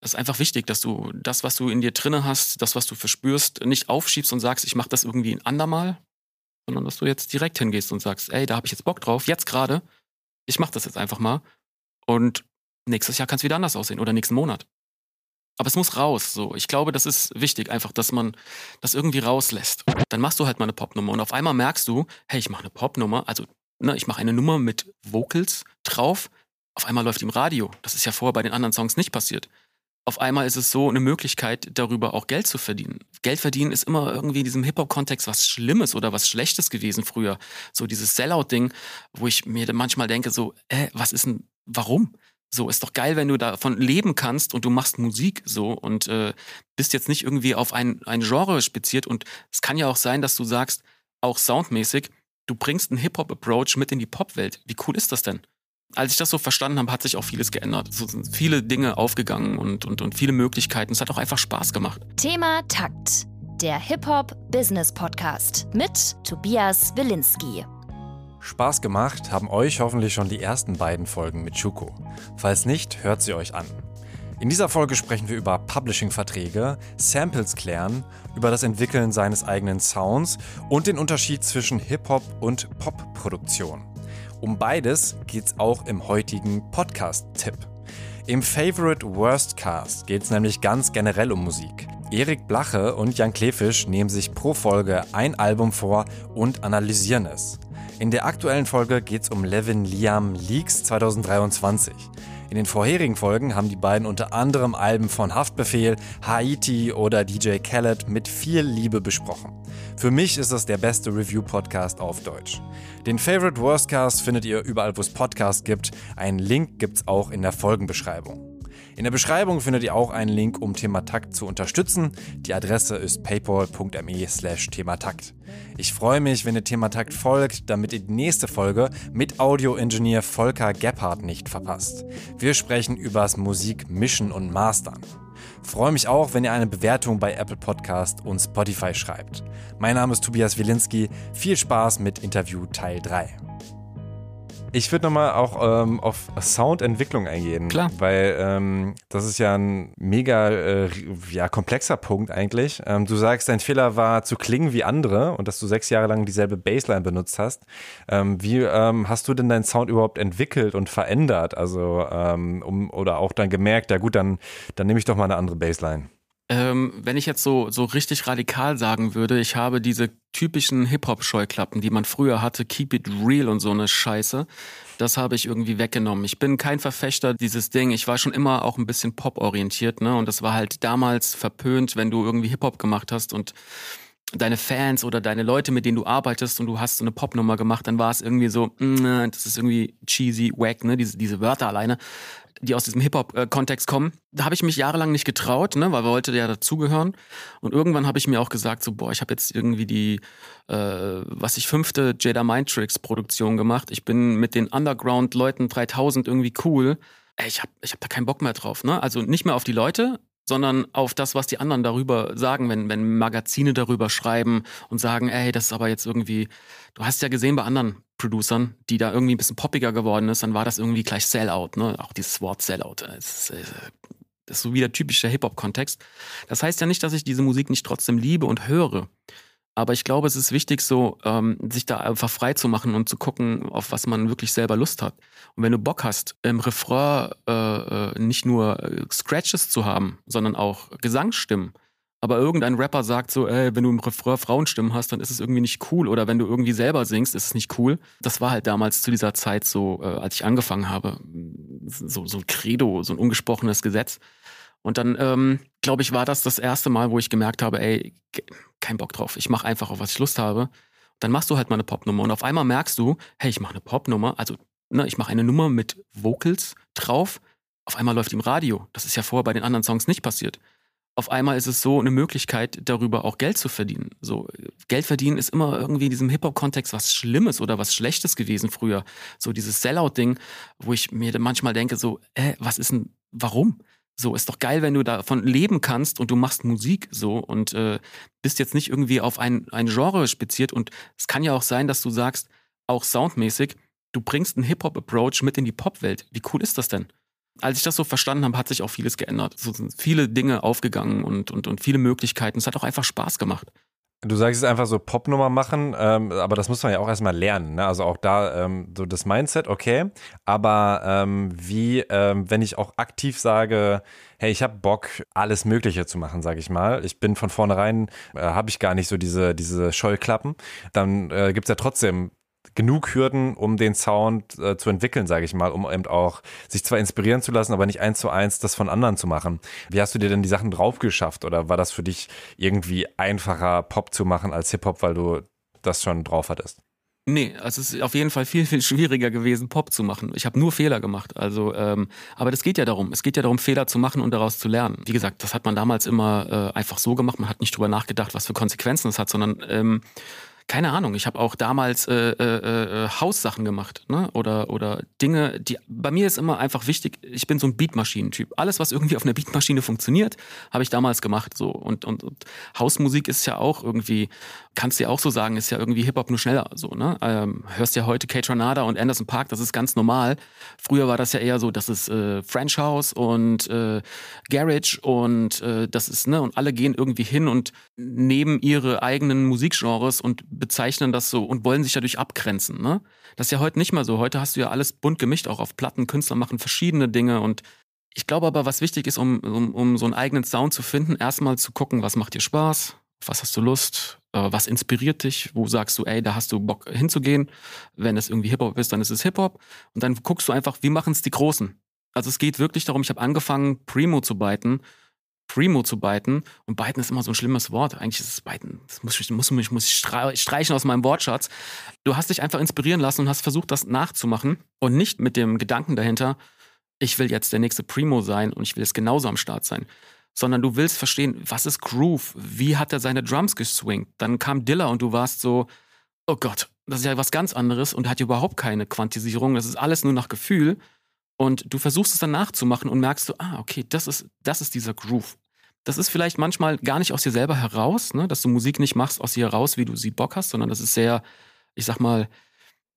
Das ist einfach wichtig, dass du das, was du in dir drinne hast, das, was du verspürst, nicht aufschiebst und sagst, ich mache das irgendwie ein andermal, sondern dass du jetzt direkt hingehst und sagst, ey, da habe ich jetzt Bock drauf, jetzt gerade, ich mache das jetzt einfach mal und nächstes Jahr kann es wieder anders aussehen oder nächsten Monat. Aber es muss raus. So, ich glaube, das ist wichtig, einfach, dass man das irgendwie rauslässt. Dann machst du halt mal eine Popnummer und auf einmal merkst du, hey, ich mache eine Popnummer, also ne, ich mache eine Nummer mit Vocals drauf. Auf einmal läuft die im Radio. Das ist ja vorher bei den anderen Songs nicht passiert. Auf einmal ist es so eine Möglichkeit, darüber auch Geld zu verdienen. Geld verdienen ist immer irgendwie in diesem Hip-Hop-Kontext was Schlimmes oder was Schlechtes gewesen früher. So dieses Sellout-Ding, wo ich mir manchmal denke, so, äh, was ist denn, warum? So, ist doch geil, wenn du davon leben kannst und du machst Musik so und äh, bist jetzt nicht irgendwie auf ein, ein Genre speziert. Und es kann ja auch sein, dass du sagst, auch soundmäßig, du bringst einen Hip-Hop-Approach mit in die Pop-Welt. Wie cool ist das denn? Als ich das so verstanden habe, hat sich auch vieles geändert. So sind viele Dinge aufgegangen und, und, und viele Möglichkeiten. Es hat auch einfach Spaß gemacht. Thema Takt. Der Hip-Hop-Business-Podcast mit Tobias Wilinski. Spaß gemacht haben euch hoffentlich schon die ersten beiden Folgen mit Chuko. Falls nicht, hört sie euch an. In dieser Folge sprechen wir über Publishing-Verträge, Samples klären, über das Entwickeln seines eigenen Sounds und den Unterschied zwischen Hip-Hop und Pop-Produktion. Um beides geht's auch im heutigen Podcast-Tipp. Im Favorite Worst Cast geht's nämlich ganz generell um Musik. Erik Blache und Jan Klefisch nehmen sich pro Folge ein Album vor und analysieren es. In der aktuellen Folge geht es um Levin Liam Leaks 2023. In den vorherigen Folgen haben die beiden unter anderem Alben von Haftbefehl, Haiti oder DJ Khaled mit viel Liebe besprochen. Für mich ist das der beste Review-Podcast auf Deutsch. Den Favorite Worstcast findet ihr überall, wo es Podcasts gibt. Einen Link gibt's auch in der Folgenbeschreibung. In der Beschreibung findet ihr auch einen Link, um Thematakt zu unterstützen. Die Adresse ist paypal.me slash thematakt. Ich freue mich, wenn ihr Thematakt folgt, damit ihr die nächste Folge mit Audio-Ingenieur Volker Gebhardt nicht verpasst. Wir sprechen übers Musik mischen und mastern. Freue mich auch, wenn ihr eine Bewertung bei Apple Podcast und Spotify schreibt. Mein Name ist Tobias Wilinski. Viel Spaß mit Interview Teil 3. Ich würde nochmal auch ähm, auf Soundentwicklung eingehen. Klar. Weil ähm, das ist ja ein mega äh, ja, komplexer Punkt eigentlich. Ähm, du sagst, dein Fehler war zu klingen wie andere und dass du sechs Jahre lang dieselbe Bassline benutzt hast. Ähm, wie ähm, hast du denn deinen Sound überhaupt entwickelt und verändert? Also, ähm, um, oder auch dann gemerkt, ja gut, dann, dann nehme ich doch mal eine andere Bassline. Ähm, wenn ich jetzt so, so richtig radikal sagen würde, ich habe diese typischen Hip-Hop-Scheuklappen, die man früher hatte, Keep It Real und so eine Scheiße, das habe ich irgendwie weggenommen. Ich bin kein Verfechter dieses Ding. Ich war schon immer auch ein bisschen Pop-orientiert, ne? Und das war halt damals verpönt, wenn du irgendwie Hip-Hop gemacht hast und deine Fans oder deine Leute, mit denen du arbeitest und du hast so eine Popnummer gemacht, dann war es irgendwie so, mm, das ist irgendwie cheesy, wack, ne, diese, diese Wörter alleine die aus diesem Hip-Hop-Kontext kommen. Da habe ich mich jahrelang nicht getraut, ne, weil wir wollte ja dazugehören. Und irgendwann habe ich mir auch gesagt, so, boah, ich habe jetzt irgendwie die, äh, was ich fünfte Jada Mind Tricks Produktion gemacht. Ich bin mit den Underground-Leuten 3000 irgendwie cool. Ey, ich habe ich hab da keinen Bock mehr drauf, ne? Also nicht mehr auf die Leute, sondern auf das, was die anderen darüber sagen, wenn, wenn Magazine darüber schreiben und sagen, ey, das ist aber jetzt irgendwie, du hast ja gesehen bei anderen Producern, die da irgendwie ein bisschen poppiger geworden ist, dann war das irgendwie gleich Sellout, ne? Auch dieses Wort Sellout. Das ist, äh, das ist so wie der typische Hip-Hop-Kontext. Das heißt ja nicht, dass ich diese Musik nicht trotzdem liebe und höre. Aber ich glaube, es ist wichtig, so ähm, sich da einfach frei zu machen und zu gucken, auf was man wirklich selber Lust hat. Und wenn du Bock hast, im Refrain äh, äh nicht nur äh, Scratches zu haben, sondern auch Gesangsstimmen, aber irgendein Rapper sagt so, ey, wenn du im Refrain Frauenstimmen hast, dann ist es irgendwie nicht cool. Oder wenn du irgendwie selber singst, ist es nicht cool. Das war halt damals zu dieser Zeit so, äh, als ich angefangen habe, so, so ein Credo, so ein ungesprochenes Gesetz. Und dann, ähm, glaube ich, war das das erste Mal, wo ich gemerkt habe, ey, kein Bock drauf. Ich mache einfach, auf was ich Lust habe. Dann machst du halt mal eine Popnummer. Und auf einmal merkst du, hey, ich mache eine Popnummer. Also, ne, ich mache eine Nummer mit Vocals drauf. Auf einmal läuft die im Radio. Das ist ja vorher bei den anderen Songs nicht passiert. Auf einmal ist es so eine Möglichkeit, darüber auch Geld zu verdienen. So, Geld verdienen ist immer irgendwie in diesem Hip-Hop-Kontext was Schlimmes oder was Schlechtes gewesen früher. So dieses Sellout-Ding, wo ich mir manchmal denke, so, äh, was ist denn, warum? So, ist doch geil, wenn du davon leben kannst und du machst Musik so und äh, bist jetzt nicht irgendwie auf ein, ein Genre speziert. Und es kann ja auch sein, dass du sagst, auch soundmäßig, du bringst einen Hip-Hop-Approach mit in die Pop-Welt. Wie cool ist das denn? Als ich das so verstanden habe, hat sich auch vieles geändert. So sind viele Dinge aufgegangen und, und, und viele Möglichkeiten. Es hat auch einfach Spaß gemacht. Du sagst es einfach so Popnummer machen, ähm, aber das muss man ja auch erstmal lernen. Ne? Also auch da ähm, so das Mindset, okay. Aber ähm, wie, ähm, wenn ich auch aktiv sage, hey, ich habe Bock, alles Mögliche zu machen, sage ich mal. Ich bin von vornherein, äh, habe ich gar nicht so diese, diese Scheuklappen. Dann äh, gibt es ja trotzdem genug Hürden, um den Sound äh, zu entwickeln, sage ich mal, um eben auch sich zwar inspirieren zu lassen, aber nicht eins zu eins das von anderen zu machen. Wie hast du dir denn die Sachen drauf geschafft oder war das für dich irgendwie einfacher, Pop zu machen als Hip-Hop, weil du das schon drauf hattest? Nee, also es ist auf jeden Fall viel, viel schwieriger gewesen, Pop zu machen. Ich habe nur Fehler gemacht. Also, ähm, aber das geht ja darum. Es geht ja darum, Fehler zu machen und daraus zu lernen. Wie gesagt, das hat man damals immer äh, einfach so gemacht. Man hat nicht drüber nachgedacht, was für Konsequenzen es hat, sondern ähm, keine Ahnung, ich habe auch damals äh, äh, äh, Haussachen gemacht, ne? Oder oder Dinge, die bei mir ist immer einfach wichtig, ich bin so ein Beatmaschinentyp. Alles, was irgendwie auf einer Beatmaschine funktioniert, habe ich damals gemacht. So. Und, und, und Hausmusik ist ja auch irgendwie, kannst du ja auch so sagen, ist ja irgendwie Hip-Hop nur schneller. So, ne? Ähm, hörst ja heute Kate Tornada und Anderson Park, das ist ganz normal. Früher war das ja eher so, das ist äh, French House und äh, Garage und äh, das ist, ne, und alle gehen irgendwie hin und nehmen ihre eigenen Musikgenres und bezeichnen das so und wollen sich dadurch abgrenzen. Ne? Das ist ja heute nicht mehr so. Heute hast du ja alles bunt gemischt, auch auf Platten. Künstler machen verschiedene Dinge und ich glaube aber, was wichtig ist, um, um, um so einen eigenen Sound zu finden, erstmal zu gucken, was macht dir Spaß, was hast du Lust, äh, was inspiriert dich, wo sagst du, ey, da hast du Bock hinzugehen. Wenn es irgendwie Hip-Hop ist, dann ist es Hip-Hop. Und dann guckst du einfach, wie machen es die Großen. Also es geht wirklich darum, ich habe angefangen, Primo zu biten Primo zu biten. Und biten ist immer so ein schlimmes Wort. Eigentlich ist es biten. Das muss ich, muss, muss ich streichen aus meinem Wortschatz. Du hast dich einfach inspirieren lassen und hast versucht, das nachzumachen. Und nicht mit dem Gedanken dahinter, ich will jetzt der nächste Primo sein und ich will jetzt genauso am Start sein. Sondern du willst verstehen, was ist Groove? Wie hat er seine Drums geswingt? Dann kam Diller und du warst so, oh Gott, das ist ja was ganz anderes und hat überhaupt keine Quantisierung. Das ist alles nur nach Gefühl. Und du versuchst es dann nachzumachen und merkst du, ah, okay, das ist, das ist dieser Groove. Das ist vielleicht manchmal gar nicht aus dir selber heraus, ne? dass du Musik nicht machst aus dir heraus, wie du sie Bock hast, sondern das ist sehr, ich sag mal,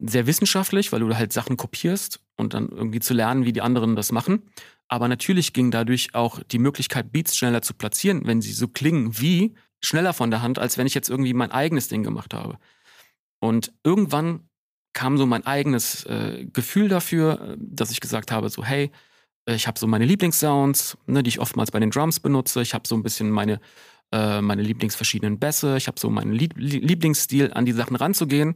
sehr wissenschaftlich, weil du halt Sachen kopierst und dann irgendwie zu lernen, wie die anderen das machen. Aber natürlich ging dadurch auch die Möglichkeit, Beats schneller zu platzieren, wenn sie so klingen wie, schneller von der Hand, als wenn ich jetzt irgendwie mein eigenes Ding gemacht habe. Und irgendwann kam so mein eigenes äh, Gefühl dafür, dass ich gesagt habe, so hey, äh, ich habe so meine Lieblingssounds, ne, die ich oftmals bei den Drums benutze. Ich habe so ein bisschen meine, äh, meine Lieblingsverschiedenen Bässe. Ich habe so meinen Lieb Lieblingsstil, an die Sachen ranzugehen.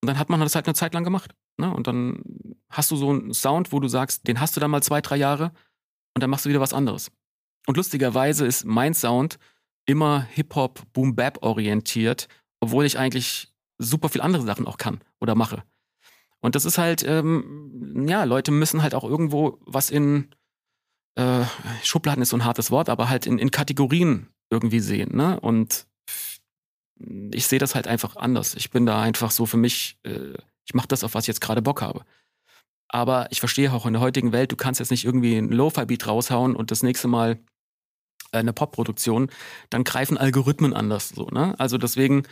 Und dann hat man das halt eine Zeit lang gemacht. Ne? Und dann hast du so einen Sound, wo du sagst, den hast du dann mal zwei, drei Jahre und dann machst du wieder was anderes. Und lustigerweise ist mein Sound immer Hip-Hop, Boom-Bap orientiert, obwohl ich eigentlich super viel andere Sachen auch kann oder mache. Und das ist halt, ähm, ja, Leute müssen halt auch irgendwo was in äh, Schubladen ist so ein hartes Wort, aber halt in, in Kategorien irgendwie sehen. Ne? Und ich sehe das halt einfach anders. Ich bin da einfach so für mich, äh, ich mache das, auf was ich jetzt gerade Bock habe. Aber ich verstehe auch in der heutigen Welt, du kannst jetzt nicht irgendwie ein Lo-Fi-Beat raushauen und das nächste Mal äh, eine Pop-Produktion, dann greifen Algorithmen anders so, ne? Also deswegen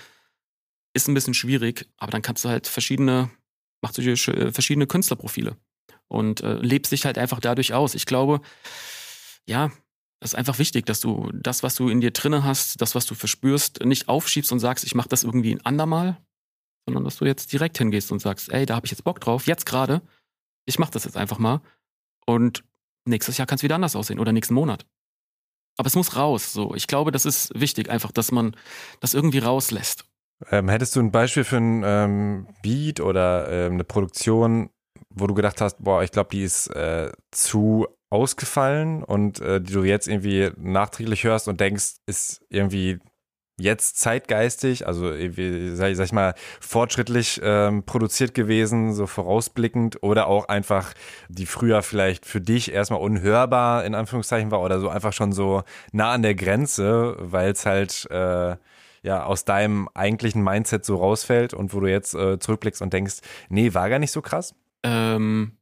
ist ein bisschen schwierig, aber dann kannst du halt verschiedene, machst du dir äh, verschiedene Künstlerprofile und äh, lebst dich halt einfach dadurch aus. Ich glaube, ja, es ist einfach wichtig, dass du das, was du in dir drinne hast, das, was du verspürst, nicht aufschiebst und sagst, ich mache das irgendwie ein andermal, sondern dass du jetzt direkt hingehst und sagst, ey, da habe ich jetzt Bock drauf, jetzt gerade, ich mache das jetzt einfach mal und nächstes Jahr kann es wieder anders aussehen oder nächsten Monat. Aber es muss raus. So, ich glaube, das ist wichtig, einfach, dass man das irgendwie rauslässt. Ähm, hättest du ein Beispiel für ein ähm, Beat oder ähm, eine Produktion, wo du gedacht hast, boah, ich glaube, die ist äh, zu ausgefallen und äh, die du jetzt irgendwie nachträglich hörst und denkst, ist irgendwie jetzt zeitgeistig, also irgendwie, sag, sag ich mal, fortschrittlich ähm, produziert gewesen, so vorausblickend oder auch einfach, die früher vielleicht für dich erstmal unhörbar in Anführungszeichen war oder so einfach schon so nah an der Grenze, weil es halt äh, ja aus deinem eigentlichen Mindset so rausfällt und wo du jetzt äh, zurückblickst und denkst, nee, war gar nicht so krass? Ähm,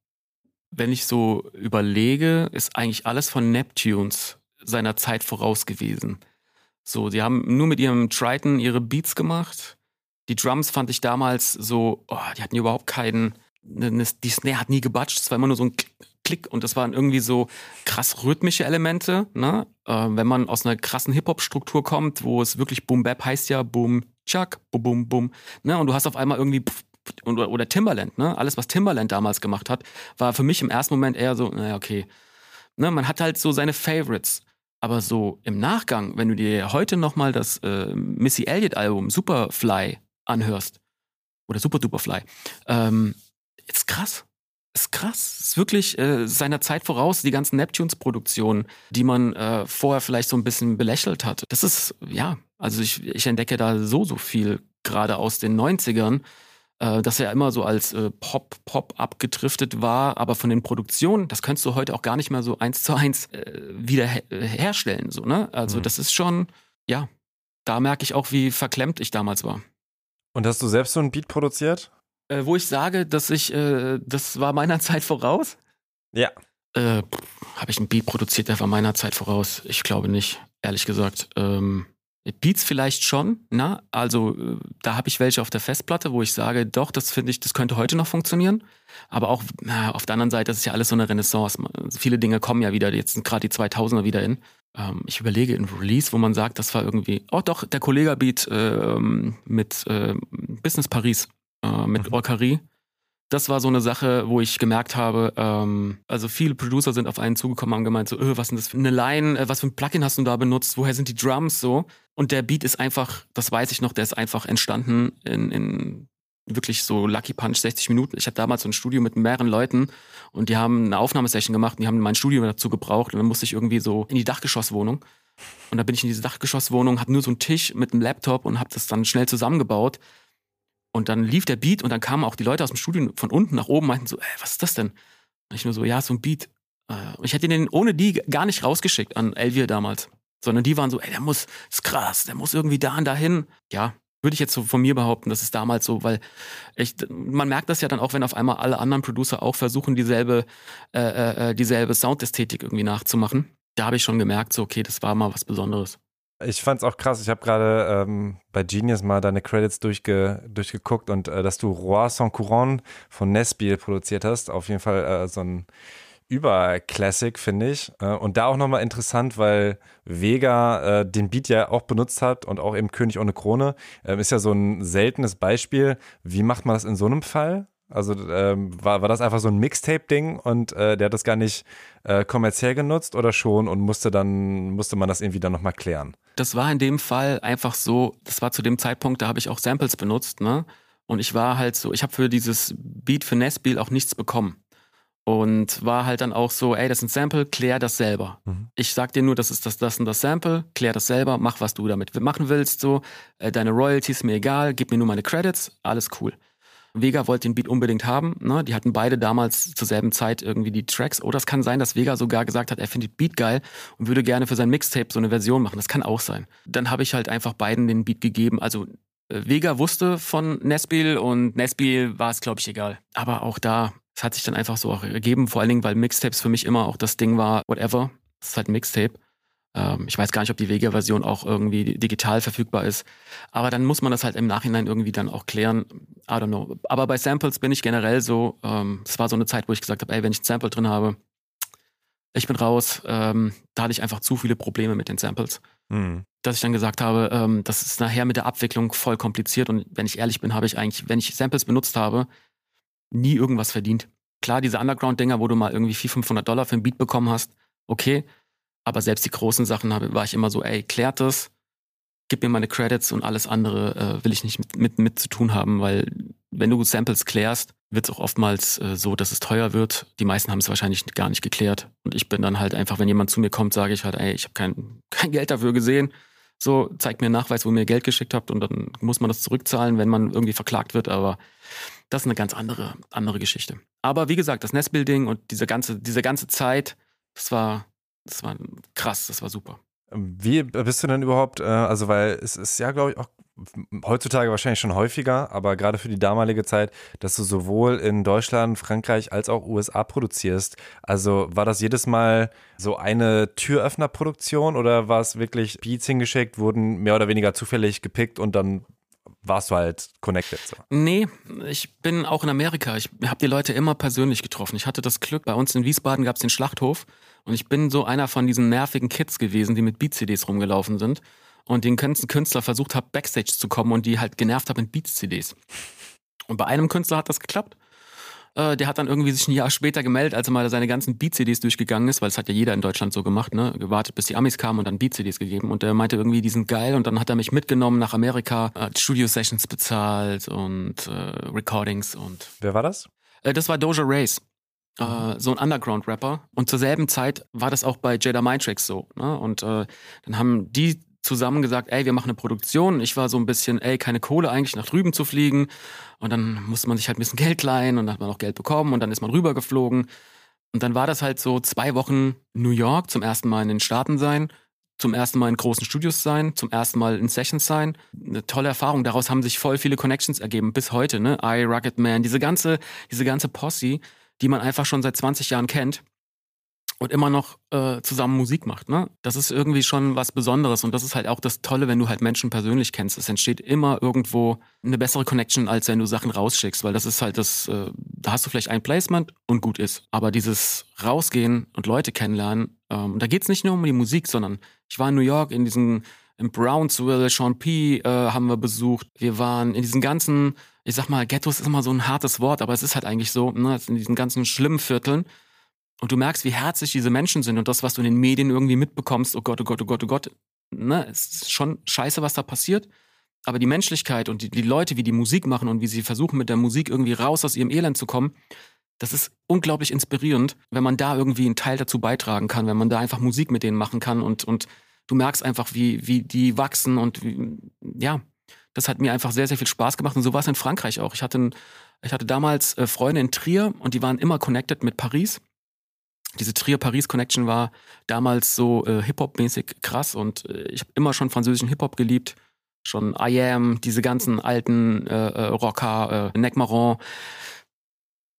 wenn ich so überlege, ist eigentlich alles von Neptunes seiner Zeit voraus gewesen. So, die haben nur mit ihrem Triton ihre Beats gemacht. Die Drums fand ich damals so, oh, die hatten überhaupt keinen, ne, ne, die Snare hat nie gebatscht, es war immer nur so ein Klick und das waren irgendwie so krass rhythmische Elemente, ne? Äh, wenn man aus einer krassen Hip-Hop-Struktur kommt, wo es wirklich Boom Bap heißt ja Boom Chuck, Boom Boom Boom, ne? Und du hast auf einmal irgendwie pff, oder, oder Timberland, ne? Alles, was Timberland damals gemacht hat, war für mich im ersten Moment eher so, naja, okay. Ne? Man hat halt so seine Favorites. Aber so im Nachgang, wenn du dir heute nochmal das äh, Missy Elliott-Album Superfly anhörst, oder Super Duperfly, ähm, ist krass. Ist krass. Ist wirklich äh, seiner Zeit voraus, die ganzen Neptunes-Produktionen, die man äh, vorher vielleicht so ein bisschen belächelt hat. Das ist, ja, also ich, ich entdecke da so, so viel, gerade aus den 90ern, äh, dass er immer so als äh, Pop, Pop abgedriftet war, aber von den Produktionen, das könntest du heute auch gar nicht mehr so eins zu eins äh, wieder her herstellen. So, ne? Also, mhm. das ist schon, ja, da merke ich auch, wie verklemmt ich damals war. Und hast du selbst so ein Beat produziert? Äh, wo ich sage, dass ich, äh, das war meiner Zeit voraus? Ja. Äh, Habe ich ein Beat produziert, der war meiner Zeit voraus? Ich glaube nicht, ehrlich gesagt. Ähm, Beats vielleicht schon, na, also äh, da habe ich welche auf der Festplatte, wo ich sage, doch, das finde ich, das könnte heute noch funktionieren. Aber auch na, auf der anderen Seite, das ist ja alles so eine Renaissance. Viele Dinge kommen ja wieder, jetzt sind gerade die 2000er wieder in. Ähm, ich überlege in Release, wo man sagt, das war irgendwie, oh doch, der Kollega-Beat äh, mit äh, Business Paris, äh, mit mhm. Olkari das war so eine Sache, wo ich gemerkt habe, ähm, also viele Producer sind auf einen zugekommen, haben gemeint so, öh, was ist denn das für eine Line, äh, was für ein Plugin hast du da benutzt, woher sind die Drums so? Und der Beat ist einfach, das weiß ich noch, der ist einfach entstanden in, in wirklich so Lucky Punch 60 Minuten. Ich hatte damals so ein Studio mit mehreren Leuten und die haben eine Aufnahmesession gemacht und die haben mein Studio dazu gebraucht und dann musste ich irgendwie so in die Dachgeschosswohnung und da bin ich in diese Dachgeschosswohnung, hatte nur so einen Tisch mit einem Laptop und habe das dann schnell zusammengebaut und dann lief der Beat und dann kamen auch die Leute aus dem Studio von unten nach oben, meinten so, ey, was ist das denn? Und ich nur so, ja, so ein Beat. Äh, ich hätte den ohne die gar nicht rausgeschickt an Elvier damals. Sondern die waren so, ey, der muss, ist krass, der muss irgendwie da und dahin. Ja, würde ich jetzt so von mir behaupten, das ist damals so, weil ich, man merkt das ja dann auch, wenn auf einmal alle anderen Producer auch versuchen, dieselbe, äh, äh, äh dieselbe Soundästhetik irgendwie nachzumachen. Da habe ich schon gemerkt, so, okay, das war mal was Besonderes. Ich fand es auch krass. Ich habe gerade ähm, bei Genius mal deine Credits durchge durchgeguckt und äh, dass du Roi Sans Couronne von Nesbiel produziert hast. Auf jeden Fall äh, so ein Über-Classic, finde ich. Äh, und da auch nochmal interessant, weil Vega äh, den Beat ja auch benutzt hat und auch eben König ohne Krone. Ähm, ist ja so ein seltenes Beispiel. Wie macht man das in so einem Fall? Also ähm, war, war das einfach so ein Mixtape-Ding und äh, der hat das gar nicht äh, kommerziell genutzt oder schon und musste dann, musste man das irgendwie dann nochmal klären? Das war in dem Fall einfach so, das war zu dem Zeitpunkt, da habe ich auch Samples benutzt, ne? Und ich war halt so, ich habe für dieses Beat für Nesbiel auch nichts bekommen. Und war halt dann auch so, ey, das ist ein Sample, klär das selber. Mhm. Ich sag dir nur, das ist das, das und das Sample, klär das selber, mach, was du damit machen willst, so. Äh, deine Royalties mir egal, gib mir nur meine Credits, alles cool. Vega wollte den Beat unbedingt haben. Ne? Die hatten beide damals zur selben Zeit irgendwie die Tracks. Oder es kann sein, dass Vega sogar gesagt hat, er findet Beat geil und würde gerne für sein Mixtape so eine Version machen. Das kann auch sein. Dann habe ich halt einfach beiden den Beat gegeben. Also äh, Vega wusste von Nesbiel und Nesbiel war es, glaube ich, egal. Aber auch da, es hat sich dann einfach so auch ergeben, vor allen Dingen, weil Mixtapes für mich immer auch das Ding war, whatever. Es ist halt ein Mixtape. Ähm, ich weiß gar nicht, ob die Vega-Version auch irgendwie digital verfügbar ist. Aber dann muss man das halt im Nachhinein irgendwie dann auch klären. I don't know. Aber bei Samples bin ich generell so, ähm, es war so eine Zeit, wo ich gesagt habe, ey, wenn ich ein Sample drin habe, ich bin raus. Ähm, da hatte ich einfach zu viele Probleme mit den Samples. Mhm. Dass ich dann gesagt habe, ähm, das ist nachher mit der Abwicklung voll kompliziert. Und wenn ich ehrlich bin, habe ich eigentlich, wenn ich Samples benutzt habe, nie irgendwas verdient. Klar, diese Underground-Dinger, wo du mal irgendwie 400, 500 Dollar für ein Beat bekommen hast, okay. Aber selbst die großen Sachen war ich immer so, ey, klärt das, gib mir meine Credits und alles andere äh, will ich nicht mit, mit, mit zu tun haben, weil wenn du Samples klärst, wird es auch oftmals äh, so, dass es teuer wird. Die meisten haben es wahrscheinlich gar nicht geklärt. Und ich bin dann halt einfach, wenn jemand zu mir kommt, sage ich halt, ey, ich habe kein, kein Geld dafür gesehen. So, zeigt mir einen Nachweis, wo ihr mir Geld geschickt habt und dann muss man das zurückzahlen, wenn man irgendwie verklagt wird. Aber das ist eine ganz andere, andere Geschichte. Aber wie gesagt, das Nestbuilding und diese ganze, diese ganze Zeit, das war das war krass, das war super. Wie bist du denn überhaupt, äh, also weil es ist ja, glaube ich, auch heutzutage wahrscheinlich schon häufiger, aber gerade für die damalige Zeit, dass du sowohl in Deutschland, Frankreich als auch USA produzierst. Also war das jedes Mal so eine Türöffnerproduktion oder war es wirklich Beats hingeschickt, wurden mehr oder weniger zufällig gepickt und dann warst du halt connected. So. Nee, ich bin auch in Amerika. Ich habe die Leute immer persönlich getroffen. Ich hatte das Glück, bei uns in Wiesbaden gab es den Schlachthof und ich bin so einer von diesen nervigen Kids gewesen, die mit Beat-CDs rumgelaufen sind und den ganzen Künstler versucht habe, Backstage zu kommen und die halt genervt habe mit Beats-CDs. Und bei einem Künstler hat das geklappt. Äh, der hat dann irgendwie sich ein Jahr später gemeldet, als er mal seine ganzen Beat-CDs durchgegangen ist, weil das hat ja jeder in Deutschland so gemacht, ne? Gewartet, bis die Amis kamen und dann Beat-CDs gegeben. Und er meinte irgendwie, die sind geil. Und dann hat er mich mitgenommen nach Amerika, hat Studio-Sessions bezahlt und äh, Recordings und. Wer war das? Äh, das war Doja Race. Äh, so ein Underground-Rapper. Und zur selben Zeit war das auch bei Jada Mindtracks so. Ne? Und äh, dann haben die zusammen gesagt, ey, wir machen eine Produktion. Ich war so ein bisschen, ey, keine Kohle eigentlich nach drüben zu fliegen. Und dann musste man sich halt ein bisschen Geld leihen und dann hat man auch Geld bekommen und dann ist man rübergeflogen. Und dann war das halt so zwei Wochen New York, zum ersten Mal in den Staaten sein, zum ersten Mal in großen Studios sein, zum ersten Mal in Sessions sein. Eine tolle Erfahrung. Daraus haben sich voll viele Connections ergeben bis heute, ne? I, Rugged Man, diese ganze, diese ganze Posse, die man einfach schon seit 20 Jahren kennt und immer noch äh, zusammen Musik macht. Ne? Das ist irgendwie schon was Besonderes und das ist halt auch das Tolle, wenn du halt Menschen persönlich kennst. Es entsteht immer irgendwo eine bessere Connection, als wenn du Sachen rausschickst, weil das ist halt das, äh, da hast du vielleicht ein Placement und gut ist. Aber dieses Rausgehen und Leute kennenlernen, ähm, da geht's nicht nur um die Musik, sondern ich war in New York in diesen in Brownsville, Sean P. Äh, haben wir besucht. Wir waren in diesen ganzen, ich sag mal, Ghettos ist immer so ein hartes Wort, aber es ist halt eigentlich so, ne, in diesen ganzen schlimmen Vierteln und du merkst, wie herzlich diese Menschen sind und das, was du in den Medien irgendwie mitbekommst, oh Gott, oh Gott, oh Gott, oh Gott, ne, es ist schon scheiße, was da passiert. Aber die Menschlichkeit und die, die Leute, wie die Musik machen und wie sie versuchen, mit der Musik irgendwie raus aus ihrem Elend zu kommen, das ist unglaublich inspirierend, wenn man da irgendwie einen Teil dazu beitragen kann, wenn man da einfach Musik mit denen machen kann und, und du merkst einfach, wie, wie die wachsen und wie, ja, das hat mir einfach sehr, sehr viel Spaß gemacht und so war es in Frankreich auch. Ich hatte, ich hatte damals äh, Freunde in Trier und die waren immer connected mit Paris diese Trier-Paris-Connection war damals so äh, Hip-Hop-mäßig krass und äh, ich habe immer schon französischen Hip-Hop geliebt. Schon I Am, diese ganzen alten äh, äh Rocker, äh, Neck Marron.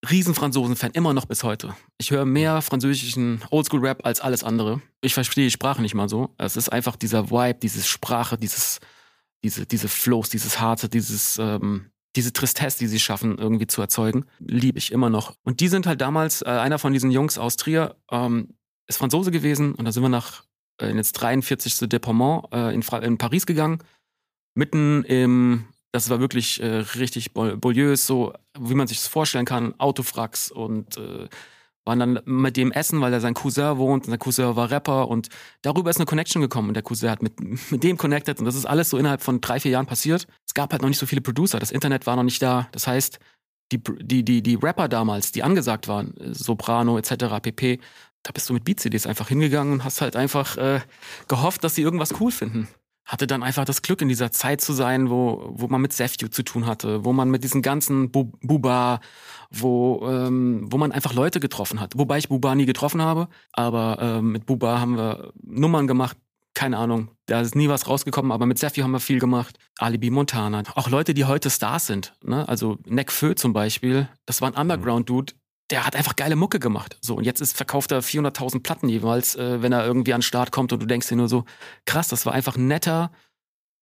Riesen-Franzosen-Fan, immer noch bis heute. Ich höre mehr französischen Oldschool-Rap als alles andere. Ich verstehe die Sprache nicht mal so. Es ist einfach dieser Vibe, diese Sprache, dieses, diese, diese Flows, dieses Harte, dieses, ähm, diese Tristesse, die sie schaffen, irgendwie zu erzeugen, liebe ich immer noch. Und die sind halt damals, äh, einer von diesen Jungs aus Trier, ähm, ist Franzose gewesen und da sind wir nach äh, in jetzt 43. Deploiement äh, in, in, Paris gegangen. Mitten im, das war wirklich äh, richtig Beaulieu, so wie man sich das vorstellen kann, Autofracks und äh, waren dann mit dem essen, weil er sein Cousin wohnt und sein Cousin war Rapper und darüber ist eine Connection gekommen und der Cousin hat mit, mit dem connected und das ist alles so innerhalb von drei, vier Jahren passiert. Es gab halt noch nicht so viele Producer, das Internet war noch nicht da. Das heißt, die, die, die, die Rapper damals, die angesagt waren, Soprano etc. pp., da bist du mit Beat-CDs einfach hingegangen und hast halt einfach äh, gehofft, dass sie irgendwas cool finden hatte dann einfach das Glück, in dieser Zeit zu sein, wo, wo man mit Sefju zu tun hatte, wo man mit diesen ganzen Bu Buba, wo, ähm, wo man einfach Leute getroffen hat. Wobei ich Buba nie getroffen habe, aber ähm, mit Buba haben wir Nummern gemacht, keine Ahnung, da ist nie was rausgekommen, aber mit Sefju haben wir viel gemacht. Alibi Montana. Auch Leute, die heute Stars sind. Ne? Also Neck Fö zum Beispiel, das war ein Underground-Dude, der hat einfach geile Mucke gemacht. So, und jetzt ist, verkauft er 400.000 Platten jeweils, äh, wenn er irgendwie an den Start kommt und du denkst dir nur so, krass, das war einfach ein netter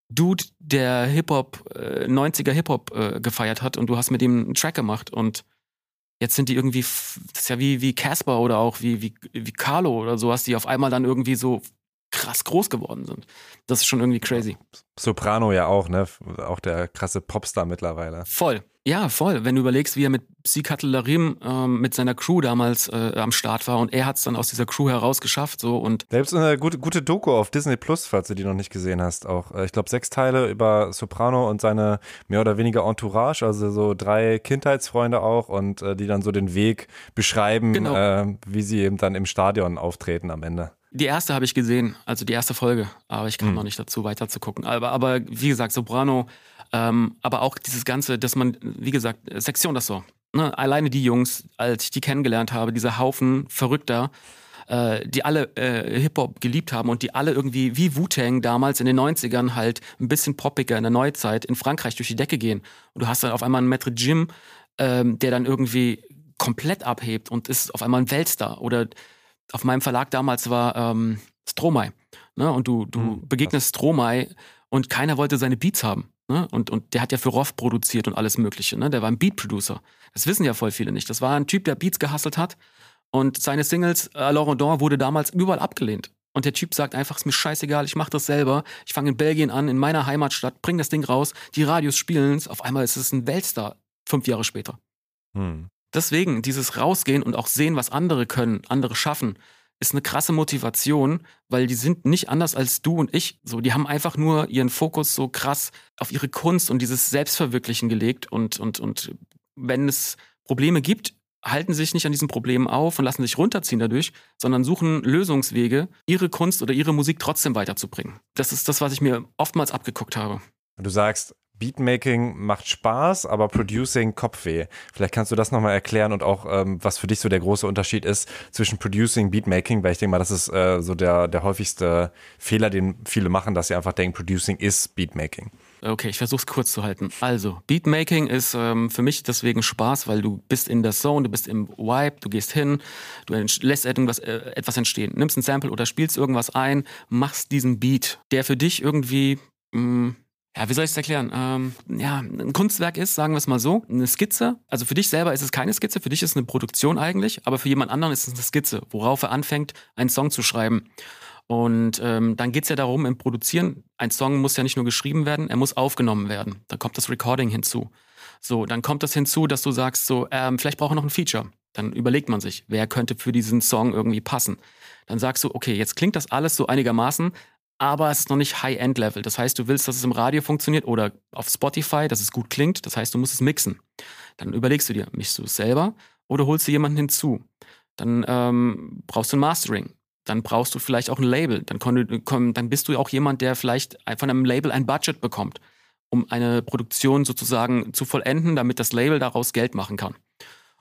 Dude, der Hip-Hop, äh, 90er Hip-Hop äh, gefeiert hat und du hast mit ihm einen Track gemacht und jetzt sind die irgendwie, das ist ja wie, wie Casper oder auch wie, wie, wie Carlo oder sowas, die auf einmal dann irgendwie so krass groß geworden sind. Das ist schon irgendwie crazy. Soprano ja auch, ne? Auch der krasse Popstar mittlerweile. Voll. Ja, voll. Wenn du überlegst, wie er mit Psychatelarim ähm, mit seiner Crew damals äh, am Start war und er hat es dann aus dieser Crew heraus geschafft. So, und da gibt es eine gute, gute Doku auf Disney Plus, falls du die noch nicht gesehen hast. Auch, äh, ich glaube, sechs Teile über Soprano und seine mehr oder weniger Entourage, also so drei Kindheitsfreunde auch und äh, die dann so den Weg beschreiben, genau. äh, wie sie eben dann im Stadion auftreten am Ende. Die erste habe ich gesehen, also die erste Folge, aber ich kam hm. noch nicht dazu, weiter zu gucken. Aber, aber wie gesagt, Soprano ähm, aber auch dieses Ganze, dass man, wie gesagt, Sektion das so. Ne? Alleine die Jungs, als ich die kennengelernt habe, dieser Haufen Verrückter, äh, die alle äh, Hip-Hop geliebt haben und die alle irgendwie wie Wu-Tang damals in den 90ern halt ein bisschen poppiger in der Neuzeit in Frankreich durch die Decke gehen. Und du hast dann auf einmal einen Maître Jim, ähm, der dann irgendwie komplett abhebt und ist auf einmal ein Weltstar. Oder auf meinem Verlag damals war ähm, Stromae. Ne? Und du, du mhm, begegnest Stromae und keiner wollte seine Beats haben. Ne? Und, und der hat ja für Roth produziert und alles Mögliche. Ne? Der war ein Beat-Producer. Das wissen ja voll viele nicht. Das war ein Typ, der Beats gehasselt hat. Und seine Singles, äh, Laurent Don, wurde damals überall abgelehnt. Und der Typ sagt einfach, ist mir scheißegal, ich mach das selber. Ich fange in Belgien an, in meiner Heimatstadt, bring das Ding raus, die Radios spielen es. Auf einmal ist es ein Weltstar, fünf Jahre später. Hm. Deswegen, dieses Rausgehen und auch sehen, was andere können, andere schaffen, ist eine krasse Motivation, weil die sind nicht anders als du und ich. So, die haben einfach nur ihren Fokus so krass auf ihre Kunst und dieses Selbstverwirklichen gelegt. Und, und, und wenn es Probleme gibt, halten sich nicht an diesen Problemen auf und lassen sich runterziehen dadurch, sondern suchen Lösungswege, ihre Kunst oder ihre Musik trotzdem weiterzubringen. Das ist das, was ich mir oftmals abgeguckt habe. Du sagst, Beatmaking macht Spaß, aber Producing Kopfweh. Vielleicht kannst du das nochmal erklären und auch, ähm, was für dich so der große Unterschied ist zwischen Producing, Beatmaking, weil ich denke mal, das ist äh, so der, der häufigste Fehler, den viele machen, dass sie einfach denken, Producing ist Beatmaking. Okay, ich versuche es kurz zu halten. Also, Beatmaking ist ähm, für mich deswegen Spaß, weil du bist in der Zone, du bist im Vibe, du gehst hin, du lässt irgendwas, äh, etwas entstehen, nimmst ein Sample oder spielst irgendwas ein, machst diesen Beat, der für dich irgendwie mh, mm, ja, wie soll ich es erklären? Ähm, ja, ein Kunstwerk ist, sagen wir es mal so, eine Skizze. Also für dich selber ist es keine Skizze, für dich ist es eine Produktion eigentlich, aber für jemand anderen ist es eine Skizze, worauf er anfängt, einen Song zu schreiben. Und ähm, dann geht's ja darum, im Produzieren, ein Song muss ja nicht nur geschrieben werden, er muss aufgenommen werden. Dann kommt das Recording hinzu. So, dann kommt das hinzu, dass du sagst, so, ähm, vielleicht braucht er noch ein Feature. Dann überlegt man sich, wer könnte für diesen Song irgendwie passen. Dann sagst du, okay, jetzt klingt das alles so einigermaßen, aber es ist noch nicht High-End-Level. Das heißt, du willst, dass es im Radio funktioniert oder auf Spotify, dass es gut klingt. Das heißt, du musst es mixen. Dann überlegst du dir, mischst du es selber oder holst du jemanden hinzu? Dann ähm, brauchst du ein Mastering. Dann brauchst du vielleicht auch ein Label. Dann, dann bist du auch jemand, der vielleicht von einem Label ein Budget bekommt, um eine Produktion sozusagen zu vollenden, damit das Label daraus Geld machen kann.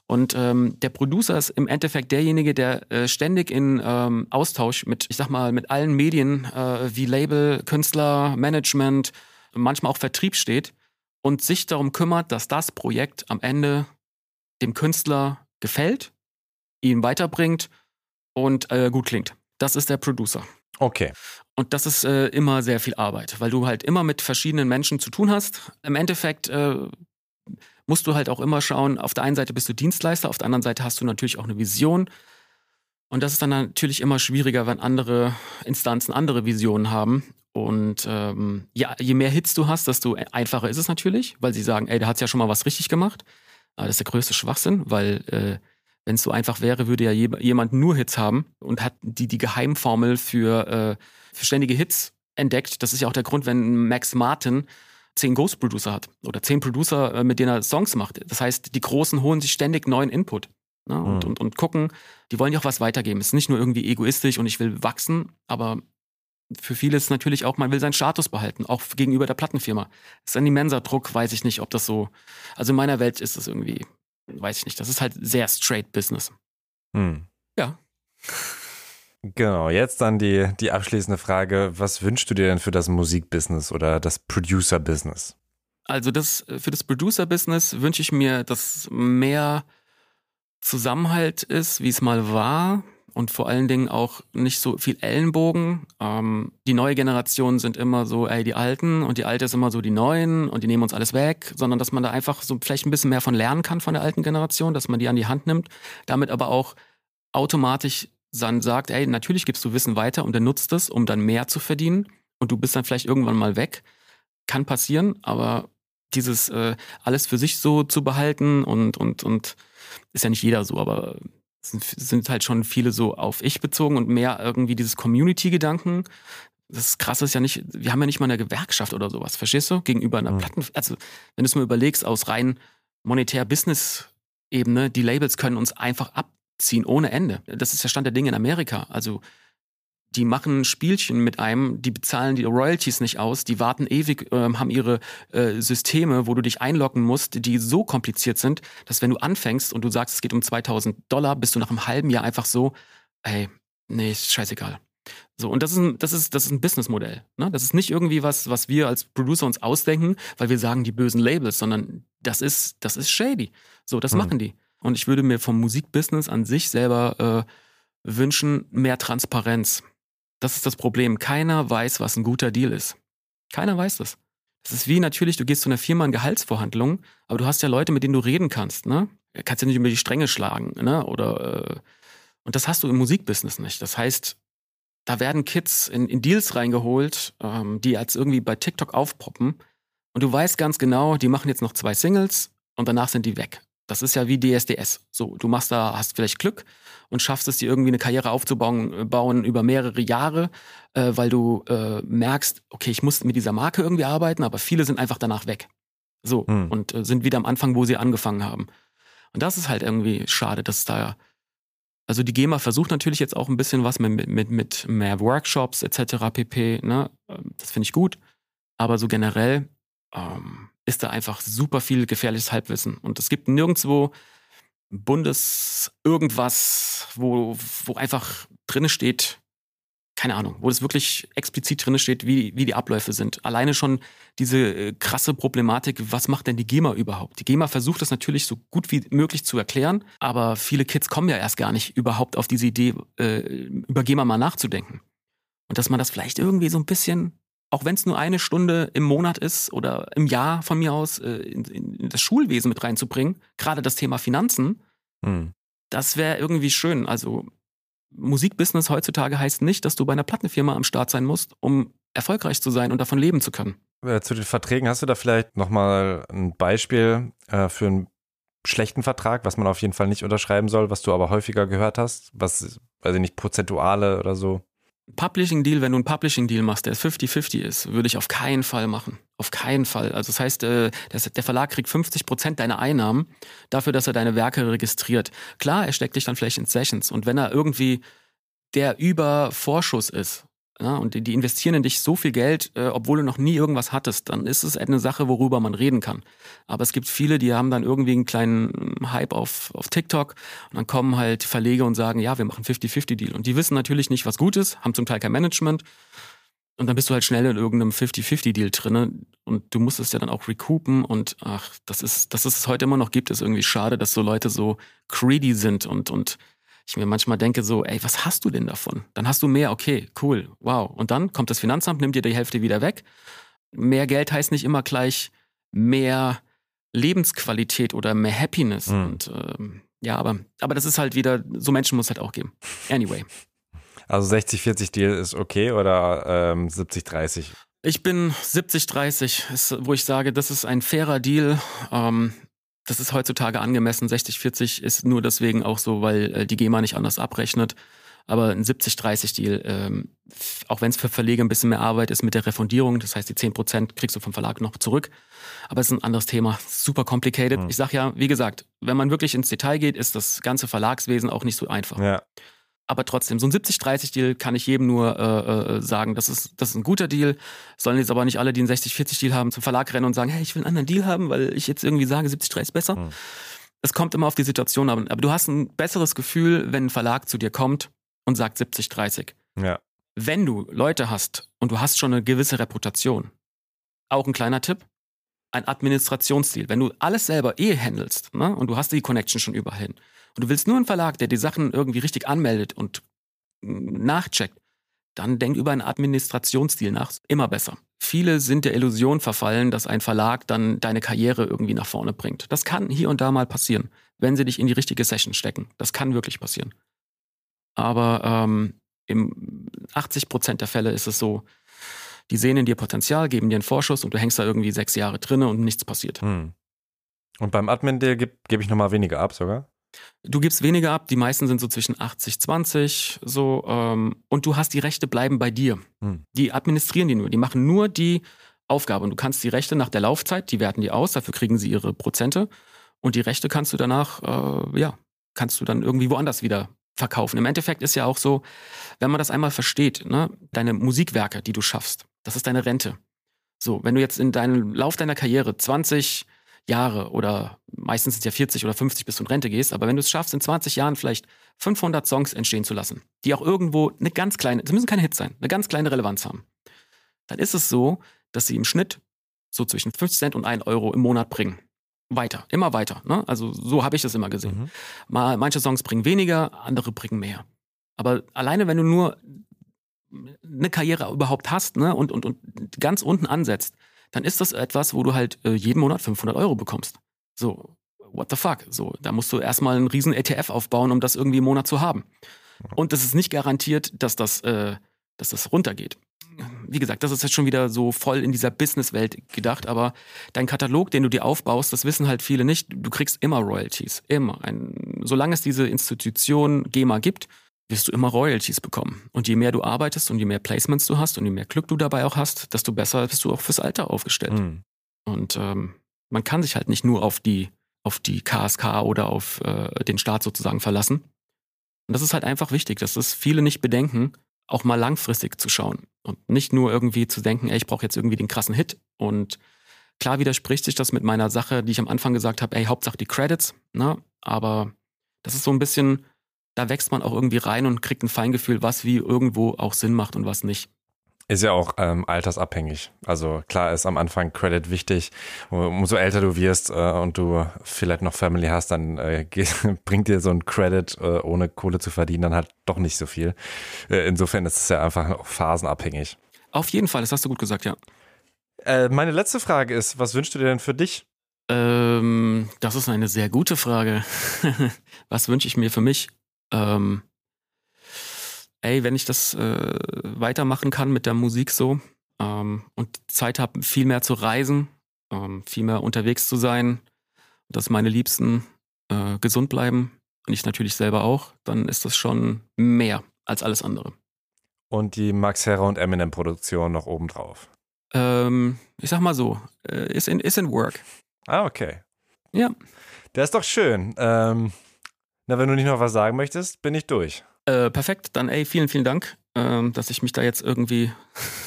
Und ähm, der Producer ist im Endeffekt derjenige, der äh, ständig in ähm, Austausch mit, ich sag mal, mit allen Medien äh, wie Label, Künstler, Management, manchmal auch Vertrieb steht und sich darum kümmert, dass das Projekt am Ende dem Künstler gefällt, ihn weiterbringt und äh, gut klingt. Das ist der Producer. Okay. Und das ist äh, immer sehr viel Arbeit, weil du halt immer mit verschiedenen Menschen zu tun hast. Im Endeffekt äh, musst du halt auch immer schauen, auf der einen Seite bist du Dienstleister, auf der anderen Seite hast du natürlich auch eine Vision. Und das ist dann natürlich immer schwieriger, wenn andere Instanzen andere Visionen haben. Und ähm, ja, je mehr Hits du hast, desto einfacher ist es natürlich, weil sie sagen, ey, der hat ja schon mal was richtig gemacht. Aber das ist der größte Schwachsinn, weil äh, wenn es so einfach wäre, würde ja jemand nur Hits haben und hat die, die Geheimformel für, äh, für ständige Hits entdeckt. Das ist ja auch der Grund, wenn Max Martin zehn Ghost-Producer hat oder zehn Producer, äh, mit denen er Songs macht. Das heißt, die Großen holen sich ständig neuen Input. Ne? Und, mhm. und, und gucken, die wollen ja auch was weitergeben. Es ist nicht nur irgendwie egoistisch und ich will wachsen, aber für viele ist natürlich auch, man will seinen Status behalten, auch gegenüber der Plattenfirma. Das ist ein immenser Druck, weiß ich nicht, ob das so. Also in meiner Welt ist das irgendwie, weiß ich nicht. Das ist halt sehr straight Business. Hm. Ja. Genau, jetzt dann die, die abschließende Frage. Was wünschst du dir denn für das Musikbusiness oder das Producer-Business? Also das, für das Producer-Business wünsche ich mir, dass mehr Zusammenhalt ist, wie es mal war. Und vor allen Dingen auch nicht so viel Ellenbogen. Ähm, die neue Generation sind immer so, ey, die Alten und die Alte ist immer so die Neuen und die nehmen uns alles weg, sondern dass man da einfach so vielleicht ein bisschen mehr von lernen kann von der alten Generation, dass man die an die Hand nimmt, damit aber auch automatisch dann sagt, ey, natürlich gibst du Wissen weiter und er nutzt es, um dann mehr zu verdienen und du bist dann vielleicht irgendwann mal weg. Kann passieren, aber dieses äh, alles für sich so zu behalten und, und, und ist ja nicht jeder so, aber sind, sind halt schon viele so auf ich bezogen und mehr irgendwie dieses Community-Gedanken. Das Krasse ist ja nicht, wir haben ja nicht mal eine Gewerkschaft oder sowas, verstehst du? Gegenüber einer mhm. Platten, also wenn du es mir überlegst, aus rein monetär Business-Ebene, die Labels können uns einfach ab ziehen ohne Ende. Das ist der Stand der Dinge in Amerika. Also die machen Spielchen mit einem, die bezahlen die Royalties nicht aus, die warten ewig, äh, haben ihre äh, Systeme, wo du dich einloggen musst, die so kompliziert sind, dass wenn du anfängst und du sagst, es geht um 2000 Dollar, bist du nach einem halben Jahr einfach so, ey, nee, ist scheißegal. So, und das ist ein, das ist, das ist ein Businessmodell. Ne? Das ist nicht irgendwie was, was wir als Producer uns ausdenken, weil wir sagen, die bösen Labels, sondern das ist, das ist shady. So, das hm. machen die. Und ich würde mir vom Musikbusiness an sich selber äh, wünschen, mehr Transparenz. Das ist das Problem. Keiner weiß, was ein guter Deal ist. Keiner weiß das. Das ist wie natürlich, du gehst zu einer Firma in Gehaltsverhandlungen, aber du hast ja Leute, mit denen du reden kannst, ne? Du kannst ja nicht über die Stränge schlagen, ne? Oder äh, und das hast du im Musikbusiness nicht. Das heißt, da werden Kids in, in Deals reingeholt, ähm, die als irgendwie bei TikTok aufpoppen. Und du weißt ganz genau, die machen jetzt noch zwei Singles und danach sind die weg. Das ist ja wie DSDS. So, du machst da, hast vielleicht Glück und schaffst es dir irgendwie eine Karriere aufzubauen äh, bauen über mehrere Jahre, äh, weil du äh, merkst, okay, ich muss mit dieser Marke irgendwie arbeiten, aber viele sind einfach danach weg. So, hm. und äh, sind wieder am Anfang, wo sie angefangen haben. Und das ist halt irgendwie schade, dass da also die GEMA versucht natürlich jetzt auch ein bisschen was mit, mit, mit mehr Workshops etc. pp. Ne? Ähm, das finde ich gut. Aber so generell ähm, ist da einfach super viel gefährliches Halbwissen. Und es gibt nirgendwo Bundes irgendwas, wo, wo einfach drin steht, keine Ahnung, wo es wirklich explizit drin steht, wie, wie die Abläufe sind. Alleine schon diese äh, krasse Problematik, was macht denn die GEMA überhaupt? Die GEMA versucht das natürlich so gut wie möglich zu erklären, aber viele Kids kommen ja erst gar nicht überhaupt auf diese Idee, äh, über GEMA mal nachzudenken. Und dass man das vielleicht irgendwie so ein bisschen, auch wenn es nur eine Stunde im Monat ist oder im Jahr von mir aus, äh, in, in, das Schulwesen mit reinzubringen, gerade das Thema Finanzen, hm. das wäre irgendwie schön. Also Musikbusiness heutzutage heißt nicht, dass du bei einer Plattenfirma am Start sein musst, um erfolgreich zu sein und davon leben zu können. Äh, zu den Verträgen hast du da vielleicht nochmal ein Beispiel äh, für einen schlechten Vertrag, was man auf jeden Fall nicht unterschreiben soll, was du aber häufiger gehört hast, was, weiß ich nicht, prozentuale oder so? Publishing Deal, wenn du einen Publishing Deal machst, der 50-50 ist, würde ich auf keinen Fall machen. Auf keinen Fall. Also das heißt, äh, der Verlag kriegt 50 Prozent deiner Einnahmen dafür, dass er deine Werke registriert. Klar, er steckt dich dann vielleicht in Sessions und wenn er irgendwie der über Vorschuss ist, ja, und die, investieren in dich so viel Geld, äh, obwohl du noch nie irgendwas hattest, dann ist es eine Sache, worüber man reden kann. Aber es gibt viele, die haben dann irgendwie einen kleinen Hype auf, auf TikTok und dann kommen halt Verleger und sagen, ja, wir machen 50-50-Deal. Und die wissen natürlich nicht, was gut ist, haben zum Teil kein Management. Und dann bist du halt schnell in irgendeinem 50-50-Deal drin und du musst es ja dann auch recoupen und ach, das ist, dass es heute immer noch gibt, ist irgendwie schade, dass so Leute so greedy sind und, und ich mir manchmal denke so, ey, was hast du denn davon? Dann hast du mehr, okay, cool, wow. Und dann kommt das Finanzamt, nimmt dir die Hälfte wieder weg. Mehr Geld heißt nicht immer gleich mehr Lebensqualität oder mehr Happiness. Mhm. Und ähm, ja, aber, aber das ist halt wieder, so Menschen muss es halt auch geben. Anyway. Also 60-40 Deal ist okay oder ähm, 70-30? Ich bin 70-30, wo ich sage, das ist ein fairer Deal. Ähm, das ist heutzutage angemessen. 60-40 ist nur deswegen auch so, weil äh, die GEMA nicht anders abrechnet. Aber ein 70-30-Deal, ähm, auch wenn es für Verleger ein bisschen mehr Arbeit ist mit der Refundierung, das heißt, die 10% kriegst du vom Verlag noch zurück. Aber es ist ein anderes Thema, super complicated. Mhm. Ich sag ja, wie gesagt, wenn man wirklich ins Detail geht, ist das ganze Verlagswesen auch nicht so einfach. Ja. Aber trotzdem, so ein 70-30-Deal kann ich jedem nur äh, äh, sagen, das ist, das ist ein guter Deal. Sollen jetzt aber nicht alle, die einen 60-40-Deal haben, zum Verlag rennen und sagen, hey, ich will einen anderen Deal haben, weil ich jetzt irgendwie sage, 70-30 ist besser. Mhm. Es kommt immer auf die Situation an. Aber du hast ein besseres Gefühl, wenn ein Verlag zu dir kommt und sagt 70-30. Ja. Wenn du Leute hast und du hast schon eine gewisse Reputation, auch ein kleiner Tipp, ein Administrationsstil. Wenn du alles selber eh handelst ne, und du hast die Connection schon überall hin und du willst nur einen Verlag, der die Sachen irgendwie richtig anmeldet und nachcheckt, dann denk über einen Administrationsstil nach. Immer besser. Viele sind der Illusion verfallen, dass ein Verlag dann deine Karriere irgendwie nach vorne bringt. Das kann hier und da mal passieren, wenn sie dich in die richtige Session stecken. Das kann wirklich passieren. Aber ähm, im 80 Prozent der Fälle ist es so, die sehen in dir Potenzial, geben dir einen Vorschuss und du hängst da irgendwie sechs Jahre drinne und nichts passiert. Hm. Und beim Admin-Deal gebe geb ich nochmal weniger ab sogar? Du gibst weniger ab, die meisten sind so zwischen 80, 20, so, ähm, und du hast die Rechte bleiben bei dir. Hm. Die administrieren die nur, die machen nur die Aufgabe und du kannst die Rechte nach der Laufzeit, die werten die aus, dafür kriegen sie ihre Prozente und die Rechte kannst du danach, äh, ja, kannst du dann irgendwie woanders wieder verkaufen. Im Endeffekt ist ja auch so, wenn man das einmal versteht, ne, deine Musikwerke, die du schaffst, das ist deine Rente. So, wenn du jetzt in deinem Lauf deiner Karriere 20 Jahre oder meistens sind es ja 40 oder 50 bis du in Rente gehst, aber wenn du es schaffst, in 20 Jahren vielleicht 500 Songs entstehen zu lassen, die auch irgendwo eine ganz kleine, das müssen keine Hits sein, eine ganz kleine Relevanz haben, dann ist es so, dass sie im Schnitt so zwischen 50 Cent und 1 Euro im Monat bringen. Weiter, immer weiter. Ne? Also so habe ich das immer gesehen. Mhm. Mal, manche Songs bringen weniger, andere bringen mehr. Aber alleine, wenn du nur eine Karriere überhaupt hast ne, und, und, und ganz unten ansetzt, dann ist das etwas, wo du halt äh, jeden Monat 500 Euro bekommst. So, what the fuck? So, da musst du erstmal einen riesen ETF aufbauen, um das irgendwie im Monat zu haben. Und es ist nicht garantiert, dass das, äh, dass das runtergeht. Wie gesagt, das ist jetzt schon wieder so voll in dieser Businesswelt gedacht, aber dein Katalog, den du dir aufbaust, das wissen halt viele nicht. Du kriegst immer Royalties. Immer. Ein, solange es diese Institution GEMA gibt, wirst du immer Royalties bekommen. Und je mehr du arbeitest und je mehr Placements du hast und je mehr Glück du dabei auch hast, desto besser bist du auch fürs Alter aufgestellt. Mhm. Und ähm, man kann sich halt nicht nur auf die, auf die KSK oder auf äh, den Staat sozusagen verlassen. Und das ist halt einfach wichtig, dass das viele nicht bedenken, auch mal langfristig zu schauen und nicht nur irgendwie zu denken, ey, ich brauche jetzt irgendwie den krassen Hit. Und klar widerspricht sich das mit meiner Sache, die ich am Anfang gesagt habe, ey, Hauptsache die Credits, ne? Aber das ist so ein bisschen, da wächst man auch irgendwie rein und kriegt ein Feingefühl, was wie irgendwo auch Sinn macht und was nicht. Ist ja auch ähm, altersabhängig. Also klar ist am Anfang Credit wichtig. Umso älter du wirst äh, und du vielleicht noch Family hast, dann äh, bringt dir so ein Credit, äh, ohne Kohle zu verdienen, dann halt doch nicht so viel. Äh, insofern ist es ja einfach auch phasenabhängig. Auf jeden Fall, das hast du gut gesagt, ja. Äh, meine letzte Frage ist, was wünschst du dir denn für dich? Ähm, das ist eine sehr gute Frage. was wünsche ich mir für mich? Ähm, ey, wenn ich das äh, weitermachen kann mit der Musik so ähm, und Zeit habe, viel mehr zu reisen, ähm, viel mehr unterwegs zu sein, dass meine Liebsten äh, gesund bleiben und ich natürlich selber auch, dann ist das schon mehr als alles andere. Und die Max Herrer und Eminem Produktion noch obendrauf. Ähm, ich sag mal so, äh, ist in, is in work. Ah, okay. Ja. Der ist doch schön. Ähm, na, wenn du nicht noch was sagen möchtest, bin ich durch. Äh, perfekt, dann ey, vielen, vielen Dank, äh, dass ich mich da jetzt irgendwie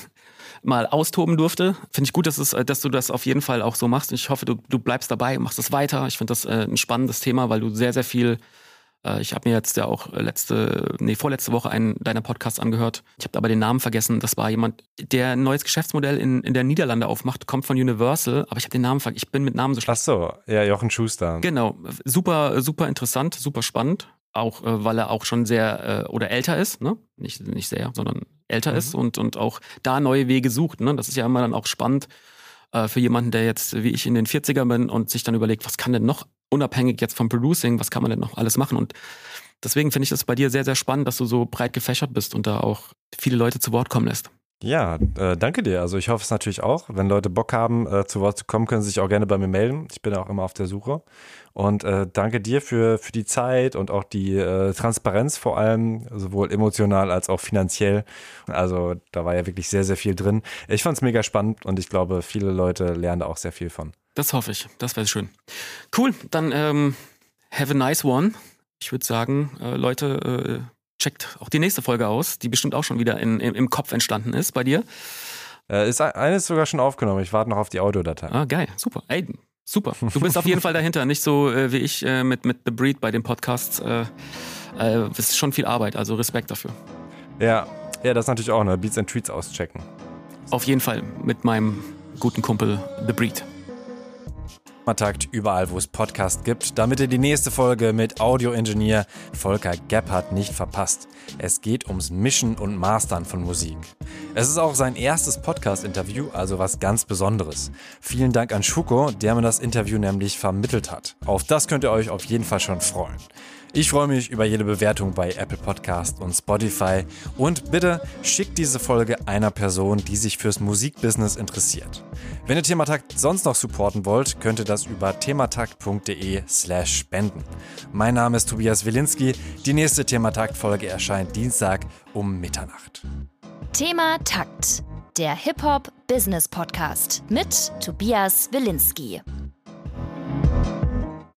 mal austoben durfte. Finde ich gut, dass, es, dass du das auf jeden Fall auch so machst. Ich hoffe, du, du bleibst dabei, machst das weiter. Ich finde das äh, ein spannendes Thema, weil du sehr, sehr viel ich habe mir jetzt ja auch letzte, nee, vorletzte Woche einen deiner Podcasts angehört. Ich habe aber den Namen vergessen. Das war jemand, der ein neues Geschäftsmodell in, in der Niederlande aufmacht, kommt von Universal, aber ich habe den Namen vergessen. Ich bin mit Namen so schlecht. Ach so, ja, Jochen Schuster. Genau, super, super interessant, super spannend auch äh, weil er auch schon sehr äh, oder älter ist, ne? Nicht, nicht sehr, sondern älter mhm. ist und, und auch da neue Wege sucht. Ne? Das ist ja immer dann auch spannend äh, für jemanden, der jetzt wie ich in den 40er bin und sich dann überlegt, was kann denn noch unabhängig jetzt vom Producing, was kann man denn noch alles machen? Und deswegen finde ich das bei dir sehr, sehr spannend, dass du so breit gefächert bist und da auch viele Leute zu Wort kommen lässt. Ja, äh, danke dir. Also ich hoffe es natürlich auch. Wenn Leute Bock haben, äh, zu Wort zu kommen, können sie sich auch gerne bei mir melden. Ich bin auch immer auf der Suche. Und äh, danke dir für, für die Zeit und auch die äh, Transparenz vor allem, sowohl emotional als auch finanziell. Also da war ja wirklich sehr, sehr viel drin. Ich fand es mega spannend und ich glaube, viele Leute lernen da auch sehr viel von. Das hoffe ich. Das wäre schön. Cool, dann ähm, have a nice one. Ich würde sagen, äh, Leute, äh, checkt auch die nächste Folge aus, die bestimmt auch schon wieder in, im, im Kopf entstanden ist bei dir. Äh, ist eines sogar schon aufgenommen. Ich warte noch auf die Audiodatei. Ah, geil, super. Ey, super. Du bist auf jeden Fall dahinter, nicht so äh, wie ich äh, mit, mit The Breed bei den Podcasts. Äh, äh, es ist schon viel Arbeit, also Respekt dafür. Ja, ja, das ist natürlich auch, ne? Beats and Tweets auschecken. Auf jeden Fall mit meinem guten Kumpel The Breed. Takt überall, wo es Podcast gibt, damit ihr die nächste Folge mit Audio-Ingenieur Volker Gebhardt nicht verpasst. Es geht ums Mischen und Mastern von Musik. Es ist auch sein erstes Podcast-Interview, also was ganz Besonderes. Vielen Dank an Schuko, der mir das Interview nämlich vermittelt hat. Auf das könnt ihr euch auf jeden Fall schon freuen. Ich freue mich über jede Bewertung bei Apple Podcast und Spotify und bitte schickt diese Folge einer Person, die sich fürs Musikbusiness interessiert. Wenn ihr Thematakt sonst noch supporten wollt, könnt ihr das über thematakt.de slash spenden. Mein Name ist Tobias Wilinski. Die nächste Thematakt-Folge erscheint Dienstag um Mitternacht. Thema Takt, der Hip-Hop-Business-Podcast mit Tobias Wilinski.